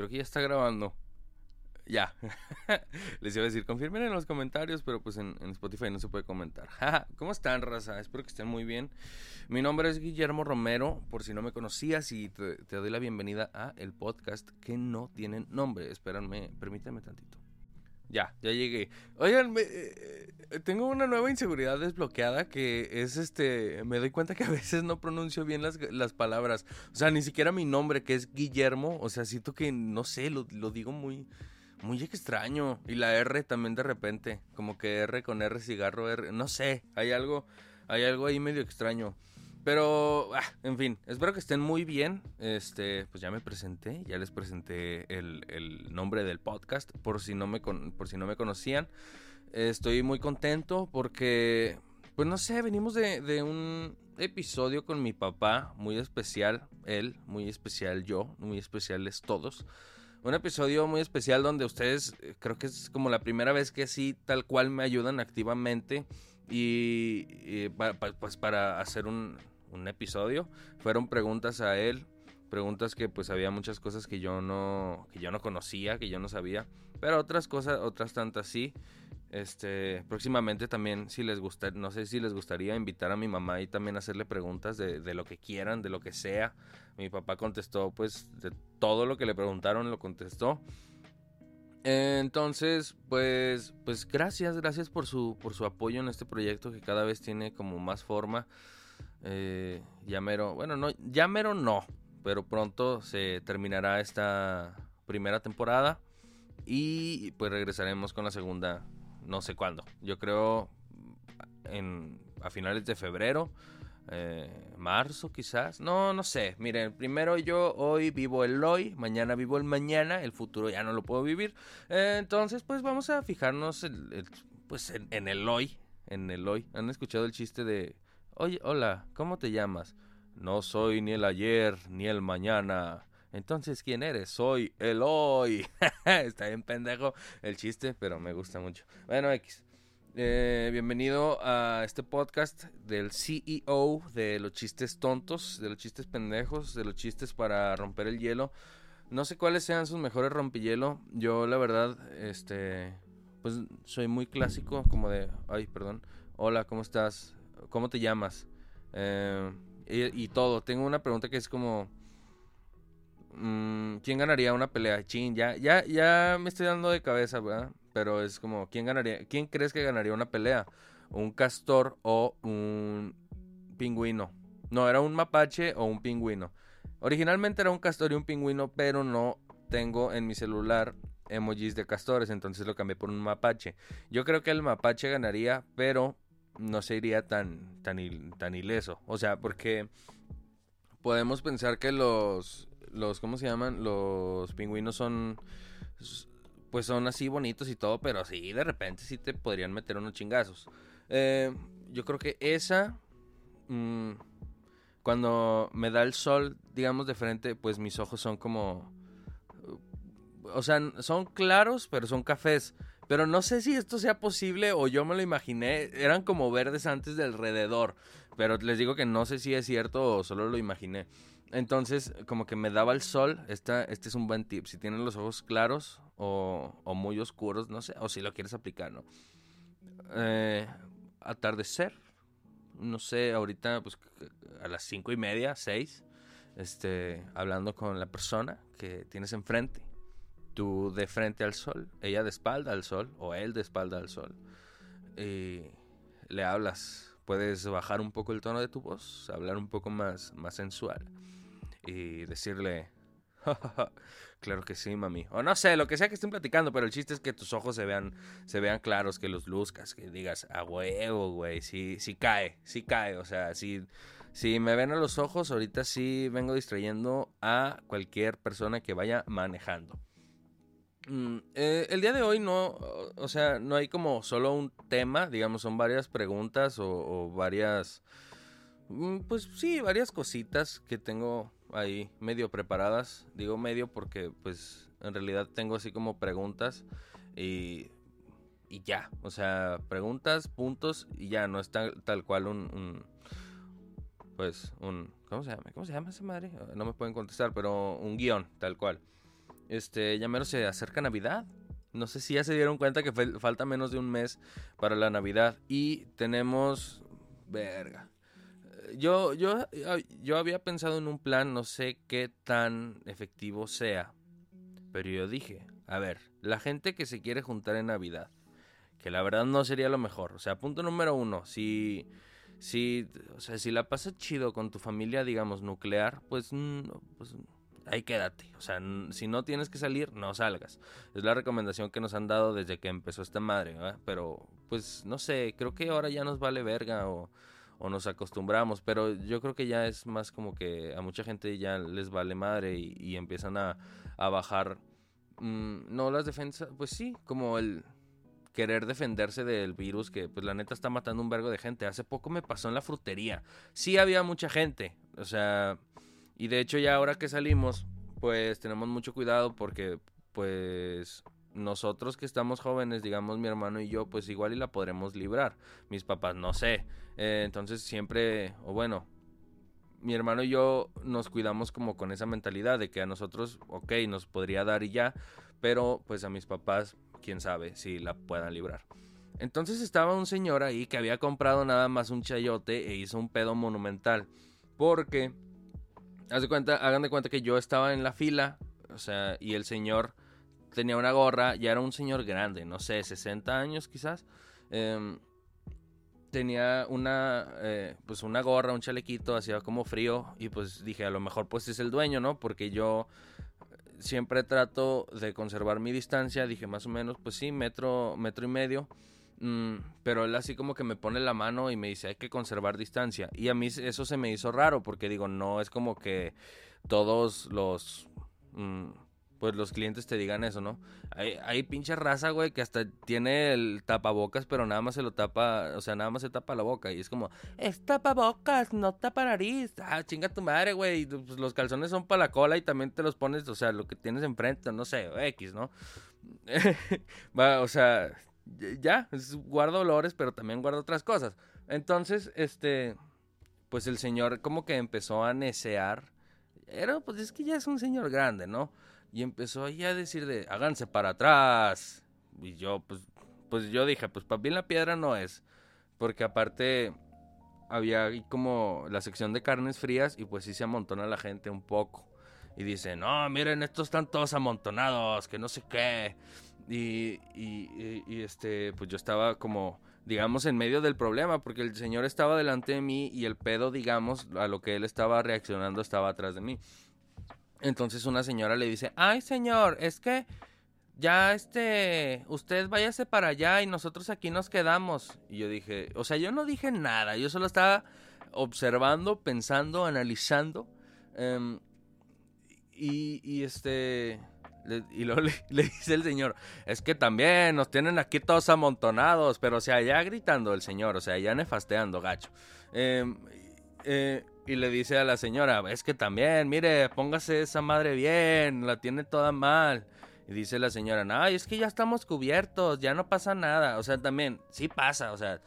creo que ya está grabando. Ya. Les iba a decir, confirmen en los comentarios, pero pues en, Spotify no se puede comentar. ¿Cómo están, raza? Espero que estén muy bien. Mi nombre es Guillermo Romero, por si no me conocías, y te, doy la bienvenida a el podcast que no tienen nombre. Espérenme, permítanme tantito. Ya, ya llegué. Oigan, eh, tengo una nueva inseguridad desbloqueada que es este. Me doy cuenta que a veces no pronuncio bien las, las palabras. O sea, ni siquiera mi nombre, que es Guillermo. O sea, siento que, no sé, lo, lo digo muy. Muy extraño. Y la R también de repente. Como que R con R cigarro R. No sé. Hay algo. Hay algo ahí medio extraño. Pero, ah, en fin, espero que estén muy bien. Este, pues ya me presenté, ya les presenté el, nombre del podcast, por si no me por si no me conocían. Estoy muy contento porque, pues no sé, venimos de, de un episodio con mi papá, muy especial, él, muy especial yo, muy especiales todos. Un episodio muy especial donde ustedes, eh, creo que es como la primera vez que así, tal cual me ayudan activamente. Y, pues para hacer un, un episodio. Fueron preguntas a él, preguntas que pues había muchas cosas que yo no que yo no conocía, que yo no sabía, pero otras cosas, otras tantas sí. Este, próximamente también si les gusta, no sé si les gustaría invitar a mi mamá y también hacerle preguntas de, de lo que quieran, de lo que sea. Mi papá contestó pues de todo lo que le preguntaron lo contestó. Entonces, pues, pues gracias, gracias por su, por su apoyo en este proyecto que cada vez tiene como más forma. Eh, Llamero, bueno, no, Llamero no, pero pronto se terminará esta primera temporada y pues regresaremos con la segunda, no sé cuándo. Yo creo en, a finales de febrero, eh, marzo quizás, no, no sé. Miren, primero yo hoy vivo el hoy, mañana vivo el mañana, el futuro ya no lo puedo vivir. Eh, entonces, pues vamos a fijarnos pues en, en el hoy, en el hoy. ¿Han escuchado el chiste de Oye, hola, ¿cómo te llamas? No soy ni el ayer ni el mañana. Entonces, ¿quién eres? Soy el hoy. Está bien pendejo el chiste, pero me gusta mucho. Bueno, X. Eh, bienvenido a este podcast del CEO de los chistes tontos, de los chistes pendejos, de los chistes para romper el hielo. No sé cuáles sean sus mejores rompihielo. Yo, la verdad, este, pues soy muy clásico, como de, ay, perdón. Hola, ¿cómo estás? ¿Cómo te llamas? Eh, y, todo. Tengo una pregunta que es como... Mm, ¿Quién ganaría una pelea? Chin, ya, ya, ya me estoy dando de cabeza, ¿verdad? Pero es como, ¿quién ganaría? ¿Quién crees que ganaría una pelea? ¿Un castor o un pingüino? No, era un mapache o un pingüino. Originalmente era un castor y un pingüino, pero no tengo en mi celular emojis de castores, entonces lo cambié por un mapache. Yo creo que el mapache ganaría, pero no se iría tan, tan, tan ileso. O sea, porque podemos pensar que los, los, ¿cómo se llaman? Los pingüinos son, pues son así bonitos y todo, pero sí, de repente sí te podrían meter unos chingazos. Eh, yo creo que esa, mm, cuando me da el sol, digamos, de frente, pues mis ojos son como, o sea, son claros, pero son cafés. Pero no sé si esto sea posible o yo me lo imaginé. Eran como verdes antes de alrededor. Pero les digo que no sé si es cierto o solo lo imaginé. Entonces, como que me daba el sol. Esta, este es un buen tip. Si tienen los ojos claros o, muy oscuros, no sé. O si lo quieres aplicar, ¿no? Eh, atardecer. No sé, ahorita, pues a las cinco y media, seis. Este, hablando con la persona que tienes enfrente tú de frente al sol, ella de espalda al sol o él de espalda al sol. Y le hablas. Puedes bajar un poco el tono de tu voz, hablar un poco más, más sensual y decirle, claro que sí, mami. O no sé, lo que sea que estén platicando, pero el chiste es que tus ojos se vean, se vean claros, que los luzcas, que digas, a huevo, güey, sí, sí cae, sí cae. O sea, si, si me ven a los ojos, ahorita sí vengo distrayendo a cualquier persona que vaya manejando. Mm, eh, el día de hoy no, o sea, no hay como solo un tema, digamos, son varias preguntas o, varias, mm, pues sí, varias cositas que tengo ahí medio preparadas. Digo medio porque pues en realidad tengo así como preguntas y, y ya, o sea, preguntas, puntos y ya, no es tal, cual un, un, pues un, ¿cómo se llama? ¿Cómo se llama esa madre? No me pueden contestar, pero un guion, tal cual. Este, ya menos se acerca Navidad. No sé si ya se dieron cuenta que falta menos de un mes para la Navidad. Y tenemos... Verga. Yo, yo, yo había pensado en un plan, no sé qué tan efectivo sea. Pero yo dije, a ver, la gente que se quiere juntar en Navidad, que la verdad no sería lo mejor. O sea, punto número uno, si, si, o sea, si la pasas chido con tu familia, digamos, nuclear, pues, pues ahí quédate. O sea, si no tienes que salir, no salgas. Es la recomendación que nos han dado desde que empezó esta madre, ¿verdad? Pero, pues, no sé, creo que ahora ya nos vale verga o, nos acostumbramos, pero yo creo que ya es más como que a mucha gente ya les vale madre y, empiezan a, bajar, mm, no las defensas, pues sí, como el querer defenderse del virus que pues la neta está matando un vergo de gente. Hace poco me pasó en la frutería. Sí había mucha gente, o sea, y de hecho ya ahora que salimos, pues tenemos mucho cuidado porque pues nosotros que estamos jóvenes, digamos mi hermano y yo, pues igual y la podremos librar. Mis papás no sé. Eh, entonces siempre, o bueno, mi hermano y yo nos cuidamos como con esa mentalidad de que a nosotros, ok, nos podría dar y ya, pero pues a mis papás, quién sabe si la puedan librar. Entonces estaba un señor ahí que había comprado nada más un chayote e hizo un pedo monumental. Porque haz de cuenta, hagan de cuenta que yo estaba en la fila, o sea, y el señor tenía una gorra, ya era un señor grande, no sé, 60 años quizás. Em, tenía una, eh, pues una gorra, un chalequito, hacía como frío y pues dije, a lo mejor pues es el dueño, ¿no? Porque yo siempre trato de conservar mi distancia, dije más o menos, pues sí, metro, metro y medio. Mm, pero él así como que me pone la mano y me dice hay que conservar distancia. Y a mí eso se me hizo raro porque digo, no es como que todos los... Mm, pues los clientes te digan eso, ¿no? Hay, hay pinche raza, güey, que hasta tiene el tapabocas, pero nada más se lo tapa, o sea, nada más se tapa la boca. Y es como, es tapabocas, no tapa nariz. Ah, chinga tu madre, güey. Pues los calzones son para la cola y también te los pones, o sea, lo que tienes enfrente, no sé, X, ¿no? Va, o sea, ya, guardo olores, pero también guardo otras cosas. Entonces, este, pues el señor como que empezó a necear. Era, pues es que ya es un señor grande, ¿no? Y empezó ahí a decir de, háganse para atrás. Y yo, pues, pues yo dije, pues para bien la piedra no es. Porque aparte había ahí como la sección de carnes frías y pues sí se amontona la gente un poco. Y dice, no, miren, estos están todos amontonados, que no sé qué. Y, y, este, pues yo estaba como, digamos, en medio del problema, porque el señor estaba delante de mí y el pedo, digamos, a lo que él estaba reaccionando estaba atrás de mí. Entonces una señora le dice, ay señor, es que ya este, usted váyase para allá y nosotros aquí nos quedamos. Y yo dije, o sea, yo no dije nada, yo solo estaba observando, pensando, analizando. Em, y, y este y luego le, dice el señor, es que también nos tienen aquí todos amontonados, pero o sea, ya gritando el señor, o sea, ya nefasteando, gacho. Em, eh, y le dice a la señora, es que también, mire, póngase esa madre bien, la tiene toda mal. Y dice la señora, no, es que ya estamos cubiertos, ya no pasa nada. O sea, también, sí pasa, o sea,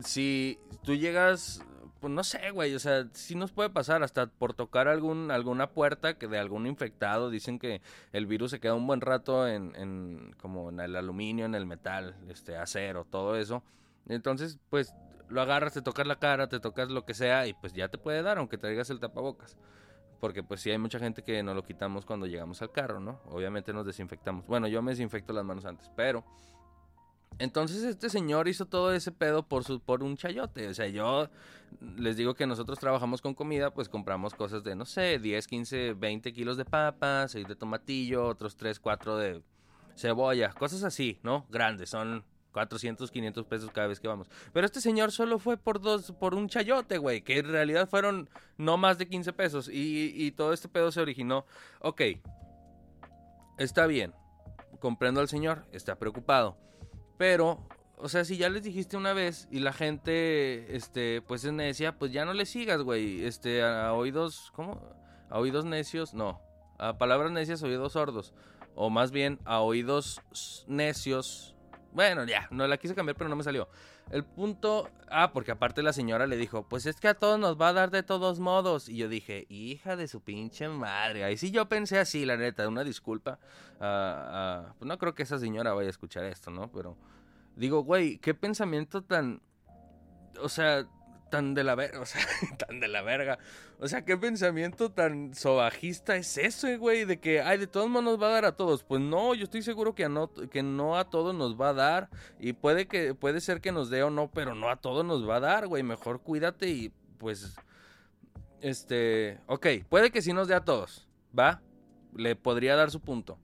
si tú llegas pues no sé, güey, o sea, sí nos puede pasar hasta por tocar algún, alguna puerta que de algún infectado, dicen que el virus se queda un buen rato en, en como en el aluminio, en el metal, este, acero, todo eso. Entonces, pues lo agarras, te tocas la cara, te tocas lo que sea y pues ya te puede dar, aunque traigas el tapabocas. Porque pues sí hay mucha gente que no lo quitamos cuando llegamos al carro, ¿no? Obviamente nos desinfectamos. Bueno, yo me desinfecto las manos antes, pero entonces este señor hizo todo ese pedo por, su, por un chayote. O sea, yo les digo que nosotros trabajamos con comida, pues compramos cosas de, no sé, 10, 15, 20 kilos de papas, 6 de tomatillo, otros 3, 4 de cebolla, cosas así, ¿no? Grandes, son 400, 500 pesos cada vez que vamos. Pero este señor solo fue por dos, por un chayote, güey, que en realidad fueron no más de 15 pesos. Y, y todo este pedo se originó. Ok, está bien, comprendo al señor, está preocupado. Pero, o sea, si ya les dijiste una vez y la gente, este, pues es necia, pues ya no le sigas, güey. Este, a, oídos, ¿cómo? A oídos necios, no. A palabras necias, oídos sordos. O más bien, a oídos necios, Bueno, ya, no la quise cambiar, pero no me salió. El punto. Ah, porque aparte la señora le dijo: Pues es que a todos nos va a dar de todos modos. Y yo dije: Hija de su pinche madre. Ahí sí yo pensé así, la neta, una disculpa. Pues no creo que esa señora vaya a escuchar esto, ¿no? Pero digo, güey, qué pensamiento tan. O sea, tan de la verga, o sea, tan de la verga. O sea, qué pensamiento tan sobajista es ese, güey, de que, ay, de todos modos nos va a dar a todos. Pues no, yo estoy seguro que, no, que no a todos nos va a dar. Y puede, que, puede ser que nos dé o no, pero no a todos nos va a dar, güey. Mejor cuídate y, pues, este, ok, puede que sí nos dé a todos, ¿va? Le podría dar su punto.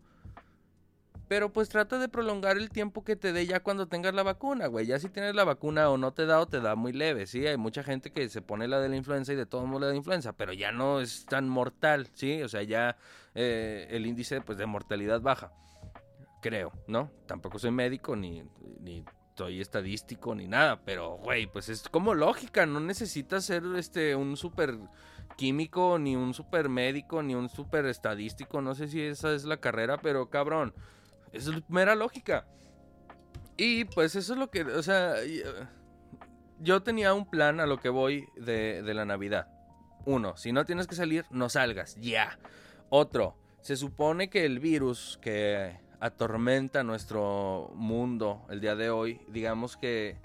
Pero pues trata de prolongar el tiempo que te dé ya cuando tengas la vacuna, güey. Ya si tienes la vacuna o no te da o te da muy leve, ¿sí? Hay mucha gente que se pone la de la influenza y de todo modo la de influenza, pero ya no es tan mortal, ¿sí? O sea, ya eh, el índice pues, de mortalidad baja. Creo, ¿no? Tampoco soy médico ni, ni soy estadístico ni nada, pero, güey, pues es como lógica. No necesitas ser este, un súper químico, ni un super médico, ni un super estadístico. No sé si esa es la carrera, pero cabrón es mera lógica. Y pues eso es lo que, o sea, yo tenía un plan a lo que voy de, la Navidad. Uno, si no tienes que salir, no salgas, ya. Otro, se supone que el virus que atormenta nuestro mundo el día de hoy, digamos que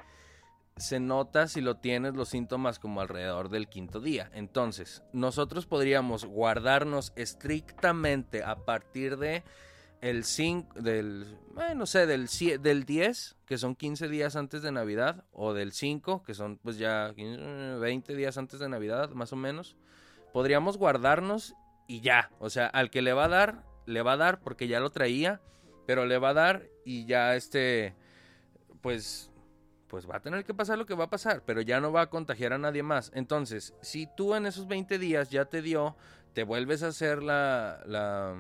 se nota si lo tienes los síntomas como alrededor del quinto día. Entonces, nosotros podríamos guardarnos estrictamente a partir de el 5 del, no sé, del, del 10, que son 15 días antes de Navidad, o del 5, que son pues ya 20 días antes de Navidad, más o menos, podríamos guardarnos y ya, o sea, al que le va a dar, le va a dar porque ya lo traía, pero le va a dar y ya este, pues, pues va a tener que pasar lo que va a pasar, pero ya no va a contagiar a nadie más. Entonces, si tú en esos 20 días ya te dio, te vuelves a hacer la, la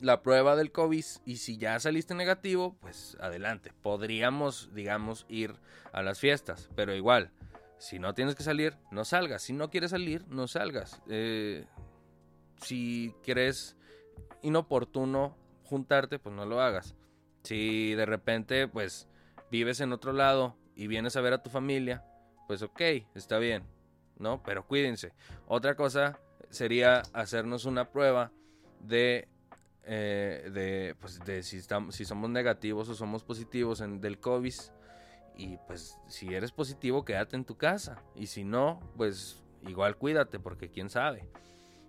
la prueba del COVID y si ya saliste negativo, pues adelante. Podríamos, digamos, ir a las fiestas, pero igual, si no tienes que salir, no salgas. Si no quieres salir, no salgas. Eh, si quieres inoportuno juntarte, pues no lo hagas. Si de repente, pues, vives en otro lado y vienes a ver a tu familia, pues ok, está bien, ¿no? Pero cuídense. Otra cosa sería hacernos una prueba de eh, de, pues, de si, estamos, si somos negativos o somos positivos en, del COVID. Y pues si eres positivo, quédate en tu casa. Y si no, pues igual cuídate, porque quién sabe.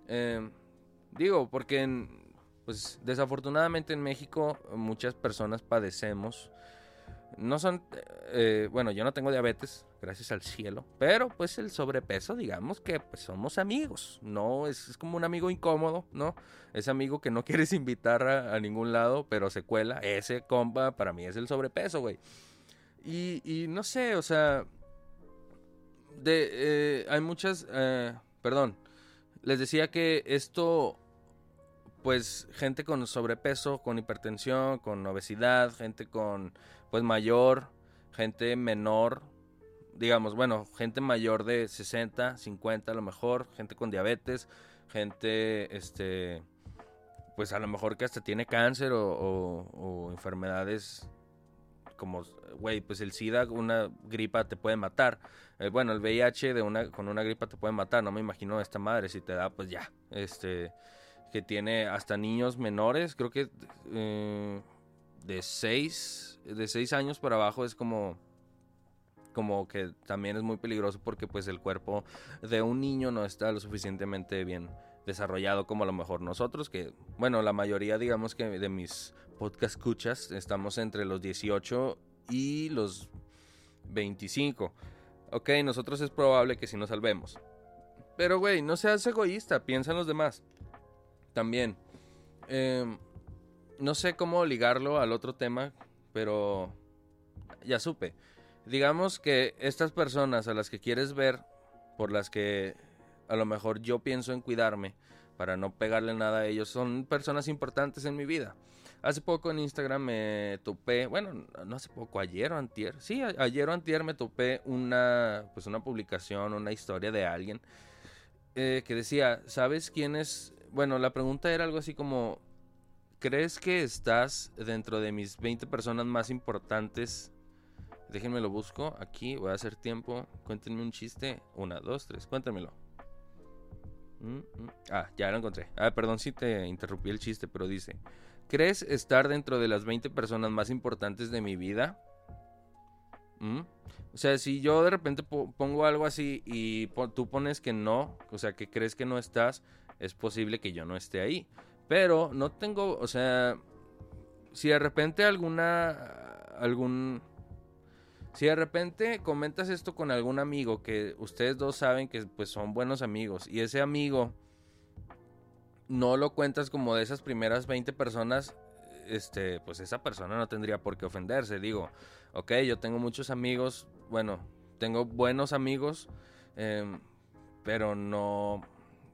Em, digo, porque pues desafortunadamente en México muchas personas padecemos no son, eh, bueno, yo no tengo diabetes, gracias al cielo, pero pues el sobrepeso, digamos que pues somos amigos, no es, como un amigo incómodo, ¿no? Ese amigo que no quieres invitar a, ningún lado, pero se cuela, ese compa para mí es el sobrepeso, güey. Y, no sé, o sea, de, eh, hay muchas, eh, perdón, les decía que esto pues gente con sobrepeso, con hipertensión, con obesidad, gente con pues mayor, gente menor, digamos, bueno, gente mayor de 60, 50 a lo mejor, gente con diabetes, gente, este, pues a lo mejor que hasta tiene cáncer o, enfermedades como, güey, pues el SIDA, una gripa te puede matar. Eh, bueno, el VIH de una, con una gripa te puede matar, no me imagino esta madre, si te da, pues ya, este, que tiene hasta niños menores, creo que eh, de 6 de seis años para abajo es como como que también es muy peligroso porque pues el cuerpo de un niño no está lo suficientemente bien desarrollado como a lo mejor nosotros que bueno la mayoría digamos que de mis podcast escuchas estamos entre los 18 y los 25 ok nosotros es probable que si nos salvemos. Pero güey no seas egoísta piensa en los demás. También eh, no sé cómo ligarlo al otro tema, pero ya supe. Digamos que estas personas a las que quieres ver, por las que a lo mejor yo pienso en cuidarme para no pegarle nada a ellos, son personas importantes en mi vida. Hace poco en Instagram me topé, bueno, no hace poco, ayer o antier, sí, ayer o antier me topé una, pues una publicación, una historia de alguien eh, que decía, ¿sabes quién es? Bueno, la pregunta era algo así como, ¿crees que estás dentro de mis 20 personas más importantes? Déjenme lo busco. Aquí voy a hacer tiempo. Cuéntenme un chiste. Una, dos, tres. Cuéntenmelo. Mm, mm. Ah, ya lo encontré. Ah, perdón si te interrumpí el chiste, pero dice: ¿Crees estar dentro de las 20 personas más importantes de mi vida? ¿Mm? O sea, si yo de repente pongo algo así y tú pones que no, o sea, que crees que no estás, es posible que yo no esté ahí. Pero no tengo, o sea, si de repente alguna, algún, si de repente comentas esto con algún amigo que ustedes dos saben que pues son buenos amigos y ese amigo no lo cuentas como de esas primeras 20 personas, este, pues esa persona no tendría por qué ofenderse. Digo, ok, yo tengo muchos amigos, bueno, tengo buenos amigos, em, pero no...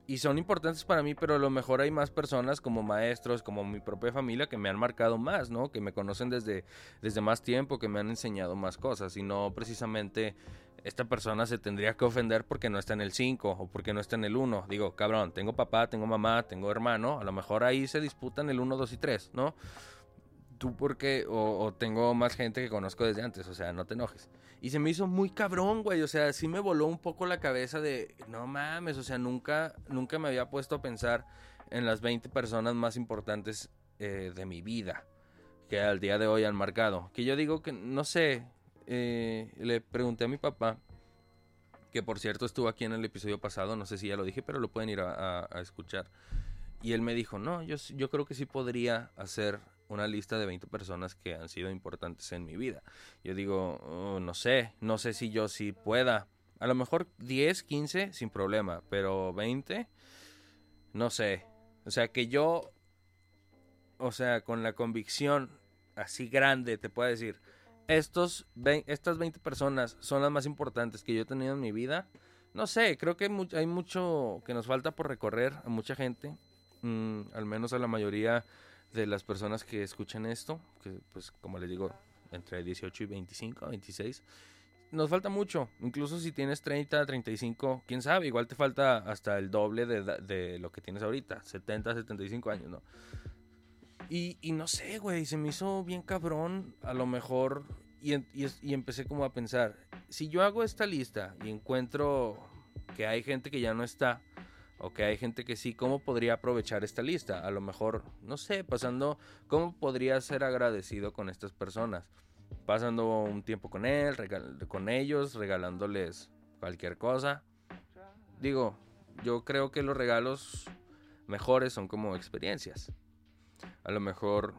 Y son importantes para mí, pero a lo mejor hay más personas como maestros, como mi propia familia, que me han marcado más, ¿no? Que me conocen desde, desde más tiempo, que me han enseñado más cosas, y no precisamente esta persona se tendría que ofender porque no está en el 5 o porque no está en el 1. Digo, cabrón, tengo papá, tengo mamá, tengo hermano, a lo mejor ahí se disputan el 1, 2 y 3, ¿no? Tú porque, o, o, tengo más gente que conozco desde antes, o sea, no te enojes. Y se me hizo muy cabrón, güey, o sea, sí me voló un poco la cabeza de, no mames, o sea, nunca, nunca me había puesto a pensar en las 20 personas más importantes eh, de mi vida que al día de hoy han marcado. Que yo digo que, no sé, eh, le pregunté a mi papá, que por cierto estuvo aquí en el episodio pasado, no sé si ya lo dije, pero lo pueden ir a, escuchar. Y él me dijo, no, yo, yo creo que sí podría hacer una lista de 20 personas que han sido importantes en mi vida. Yo digo, oh, no sé, no sé si yo sí pueda. A lo mejor 10, 15 sin problema, pero 20, no sé. O sea, que yo, o sea, con la convicción así grande, te puedo decir, estos estas 20 personas son las más importantes que yo he tenido en mi vida. No sé, creo que hay, mucho que nos falta por recorrer a mucha gente, mm, al menos a la mayoría de las personas que escuchan esto, que pues como les digo, entre 18 y 25, 26. Nos falta mucho, incluso si tienes 30, 35, quién sabe, igual te falta hasta el doble de, de lo que tienes ahorita, 70, 75 años, ¿no? Y, y no sé, güey, se me hizo bien cabrón, a lo mejor, y, y, empecé como a pensar, si yo hago esta lista y encuentro que hay gente que ya no está, o que hay gente que sí, ¿cómo podría aprovechar esta lista? A lo mejor, no sé, pasando, ¿cómo podría ser agradecido con estas personas? Pasando un tiempo con él, con ellos, regalándoles cualquier cosa. Digo, yo creo que los regalos mejores son como experiencias. A lo mejor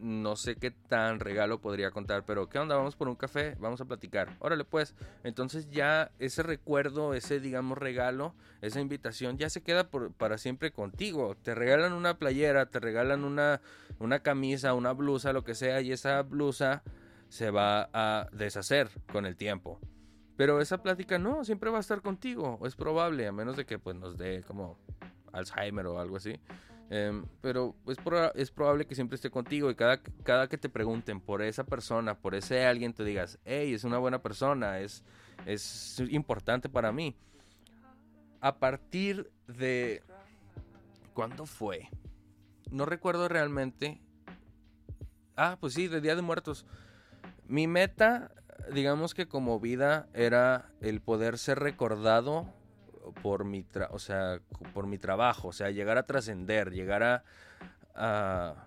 no sé qué tan regalo podría contar, pero ¿qué onda? Vamos por un café, vamos a platicar. Órale, pues. Entonces ya ese recuerdo, ese digamos regalo, esa invitación ya se queda por, para siempre contigo. Te regalan una playera, te regalan una, una camisa, una blusa, lo que sea, y esa blusa se va a deshacer con el tiempo. Pero esa plática no, siempre va a estar contigo, es probable, a menos de que pues nos dé como Alzheimer o algo así. Em, pero es, es, probable que siempre esté contigo y cada, cada que te pregunten por esa persona, por ese alguien, te digas, hey, es una buena persona, es, es importante para mí. A partir de... ¿Cuándo fue? No recuerdo realmente. Ah, pues sí, de Día de Muertos. Mi meta, digamos que como vida, era el poder ser recordado por mi, o sea, por mi trabajo, o sea, llegar a trascender, llegar a,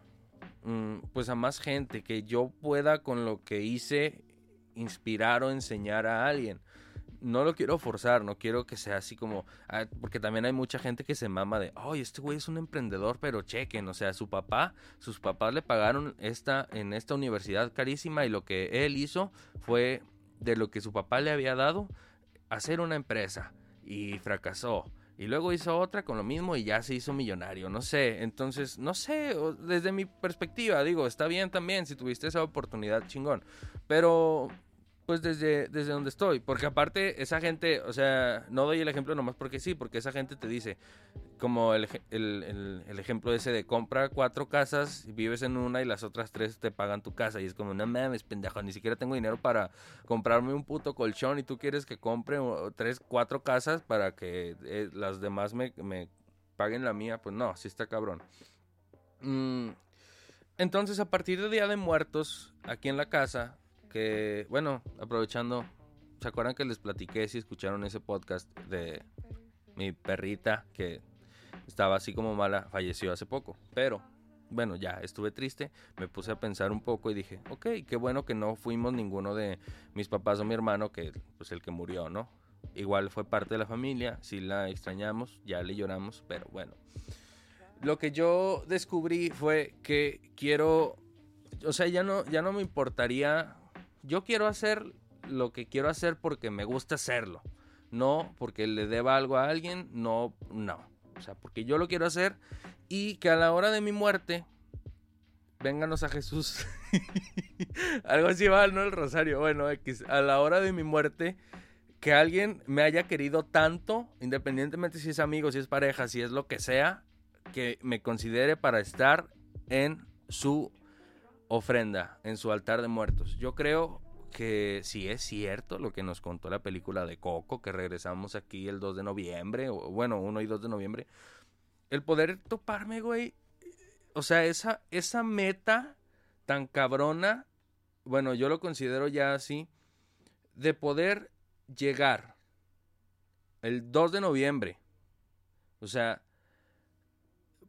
mm, pues a más gente, que yo pueda con lo que hice inspirar o enseñar a alguien. No lo quiero forzar, no quiero que sea así como, ah, porque también hay mucha gente que se mama de, ay, este güey es un emprendedor, pero chequen, o sea, su papá, sus papás le pagaron esta, en esta universidad carísima y lo que él hizo fue de lo que su papá le había dado, hacer una empresa y fracasó. Y luego hizo otra con lo mismo y ya se hizo millonario. No sé, entonces, no sé, desde mi perspectiva, digo, está bien también si tuviste esa oportunidad, chingón. Pero pues desde, desde donde estoy. Porque aparte, esa gente, o sea, no doy el ejemplo nomás porque sí, porque esa gente te dice, como el, el, el, ejemplo ese de compra cuatro casas, vives en una y las otras tres te pagan tu casa. Y es como, no mames, pendejo, ni siquiera tengo dinero para comprarme un puto colchón y tú quieres que compre tres, cuatro casas para que eh, las demás me, me, paguen la mía. Pues no, sí está cabrón. Mm, Entonces, a partir del Día de Muertos, aquí en la casa, que, bueno, aprovechando, ¿se acuerdan que les platiqué si escucharon ese podcast de mi perrita que estaba así como mala, falleció hace poco? Pero, bueno, ya estuve triste, me puse a pensar un poco y dije, ok, qué bueno que no fuimos ninguno de mis papás o mi hermano, que pues el que murió, ¿no? Igual fue parte de la familia, sí la extrañamos, ya le lloramos, pero bueno. Lo que yo descubrí fue que quiero, o sea, ya no, ya no me importaría, yo quiero hacer lo que quiero hacer porque me gusta hacerlo, no porque le deba algo a alguien, no, no, o sea, porque yo lo quiero hacer y que a la hora de mi muerte, vénganos a Jesús, algo así va, ¿no? El rosario, bueno, X, a la hora de mi muerte, que alguien me haya querido tanto, independientemente si es amigo, si es pareja, si es lo que sea, que me considere para estar en su ofrenda, en su altar de muertos. Yo creo que si es cierto lo que nos contó la película de Coco, que regresamos aquí el 2 de noviembre, o bueno, 1 y 2 de noviembre, el poder toparme, güey, o sea, esa, esa meta tan cabrona, bueno, yo lo considero ya así, de poder llegar el 2 de noviembre, o sea,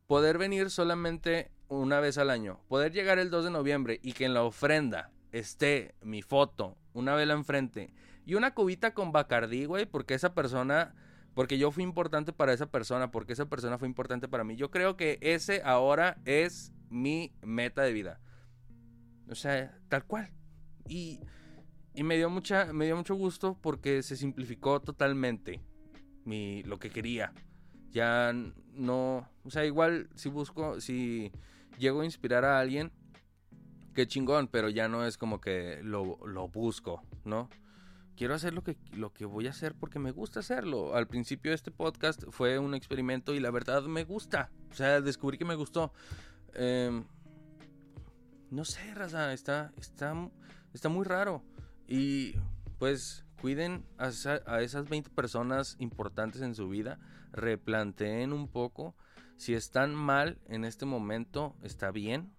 poder venir solamente una vez al año, poder llegar el 2 de noviembre y que en la ofrenda esté mi foto, una vela enfrente y una cubita con Bacardí, güey, porque esa persona, porque yo fui importante para esa persona, porque esa persona fue importante para mí. Yo creo que ese ahora es mi meta de vida. O sea, tal cual. Y, y me dio mucha me dio mucho gusto porque se simplificó totalmente mi lo que quería ya no, o sea, igual si busco, si llego a inspirar a alguien, qué chingón, pero ya no es como que lo, lo busco, ¿no? Quiero hacer lo que, lo que voy a hacer porque me gusta hacerlo. Al principio de este podcast fue un experimento y la verdad me gusta. O sea, descubrí que me gustó. Em, no sé, raza, está, está, está muy raro. Y pues cuiden a, a, esas 20 personas importantes en su vida, replanteen un poco. Si están mal en este momento, está bien.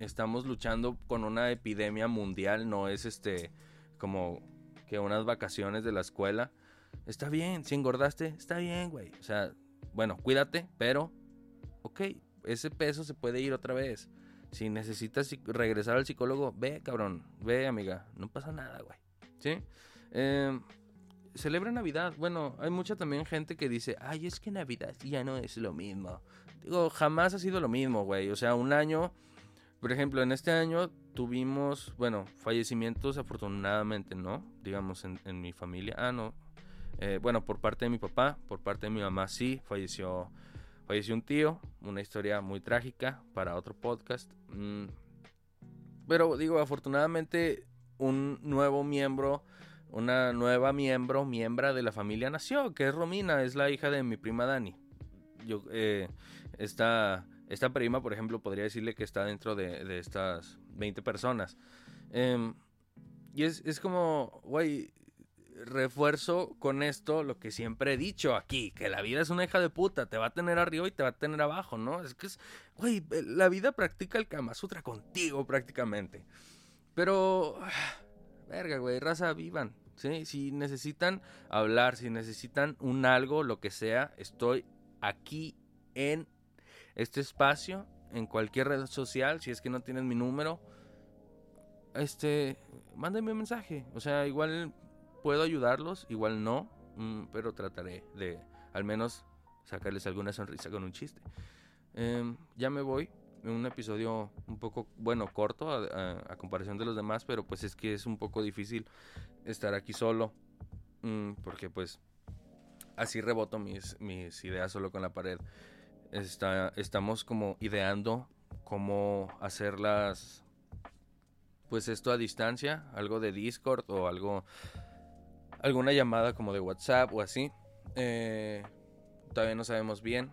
Estamos luchando con una epidemia mundial, no es este como que unas vacaciones de la escuela. Está bien, si engordaste, está bien, güey. O sea, bueno, cuídate, pero, ok, ese peso se puede ir otra vez. Si necesitas regresar al psicólogo, ve, cabrón, ve, amiga, no pasa nada, güey. ¿Sí? Eh, celebra Navidad. Bueno, hay mucha también gente que dice, ay, es que Navidad ya no es lo mismo. Digo, jamás ha sido lo mismo, güey. O sea, un año, por ejemplo, en este año tuvimos, bueno, fallecimientos afortunadamente, ¿no? Digamos, en, mi familia. Ah, no. Eh, bueno, por parte de mi papá, por parte de mi mamá, sí, falleció, falleció un tío. Una historia muy trágica para otro podcast. Mm, pero digo, afortunadamente, un nuevo miembro una nueva miembro, miembra de la familia nació, que es Romina, es la hija de mi prima Dani. Yo, eh, esta, prima, por ejemplo, podría decirle que está dentro de, estas 20 personas. Em, y es, es como, güey, refuerzo con esto lo que siempre he dicho aquí, que la vida es una hija de puta, te va a tener arriba y te va a tener abajo, ¿no? Es que es, güey, la vida practica el Kama Sutra contigo prácticamente. Pero verga, güey, raza, vivan. ¿Sí? Si necesitan hablar, si necesitan un algo, lo que sea, estoy aquí en este espacio, en cualquier red social, si es que no tienen mi número, este, mándenme un mensaje. O sea, igual puedo ayudarlos, igual no, mm, pero trataré de al menos sacarles alguna sonrisa con un chiste. Em, ya me voy un episodio un poco, bueno, corto a, comparación de los demás, pero pues es que es un poco difícil estar aquí solo, mm, porque pues así reboto mis, mis ideas solo con la pared. Está, estamos como ideando cómo hacerlas, pues esto a distancia, algo de Discord o algo, alguna llamada como de WhatsApp o así. Eh, todavía no sabemos bien,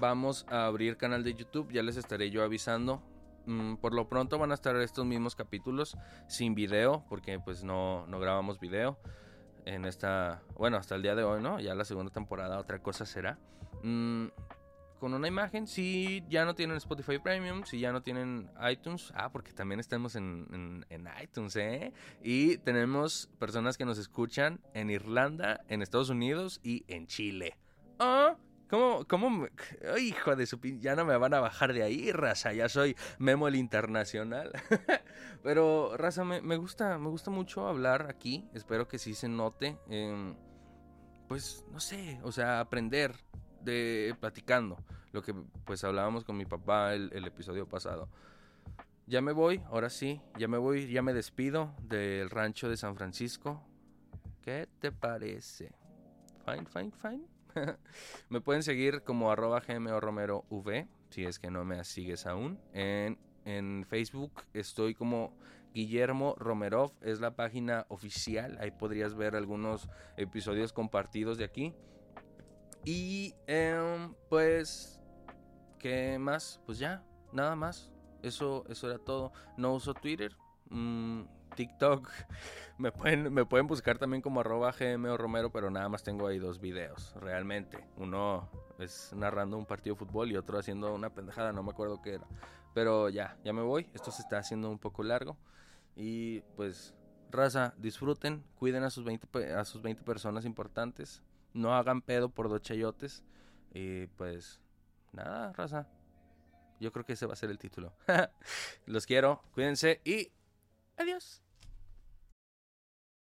vamos a abrir canal de YouTube, ya les estaré yo avisando. Mm, por lo pronto van a estar estos mismos capítulos sin video, porque pues no, no grabamos video en esta, bueno, hasta el día de hoy, ¿no? Ya la segunda temporada, otra cosa será. Mm, con una imagen. Si ya no tienen Spotify Premium, si ya no tienen iTunes, ah, porque también estamos en, en, iTunes, ¿eh? Y tenemos personas que nos escuchan en Irlanda, en Estados Unidos y en Chile. ¿Ah? ¿Cómo, cómo, hijo de su ya no me van a bajar de ahí, raza, ya soy Memo el Internacional. Pero, raza, me, me, gusta, me gusta mucho hablar aquí, espero que sí se note. Eh, pues, no sé, o sea, aprender de platicando. Lo que pues hablábamos con mi papá el, episodio pasado. Ya me voy, ahora sí, ya me voy, ya me despido del rancho de San Francisco. ¿Qué te parece? Fine, fine, fine. me pueden seguir como arroba gmo romero v, si es que no me sigues aún. En, en Facebook estoy como Guillermo Romerov es la página oficial. Ahí podrías ver algunos episodios compartidos de aquí. Y em, pues, ¿qué más? Pues ya, nada más. Eso, eso era todo. No uso Twitter. Mm, TikTok. Me pueden, me pueden buscar también como arroba GM Romero, pero nada más tengo ahí dos videos, realmente. Uno es narrando un partido de fútbol y otro haciendo una pendejada, no me acuerdo qué era. Pero ya, ya me voy. Esto se está haciendo un poco largo. Y pues, raza, disfruten, cuiden a sus 20, a sus 20 personas importantes. No hagan pedo por dos chayotes. Y pues, nada, raza. Yo creo que ese va a ser el título. Los quiero, cuídense y adiós.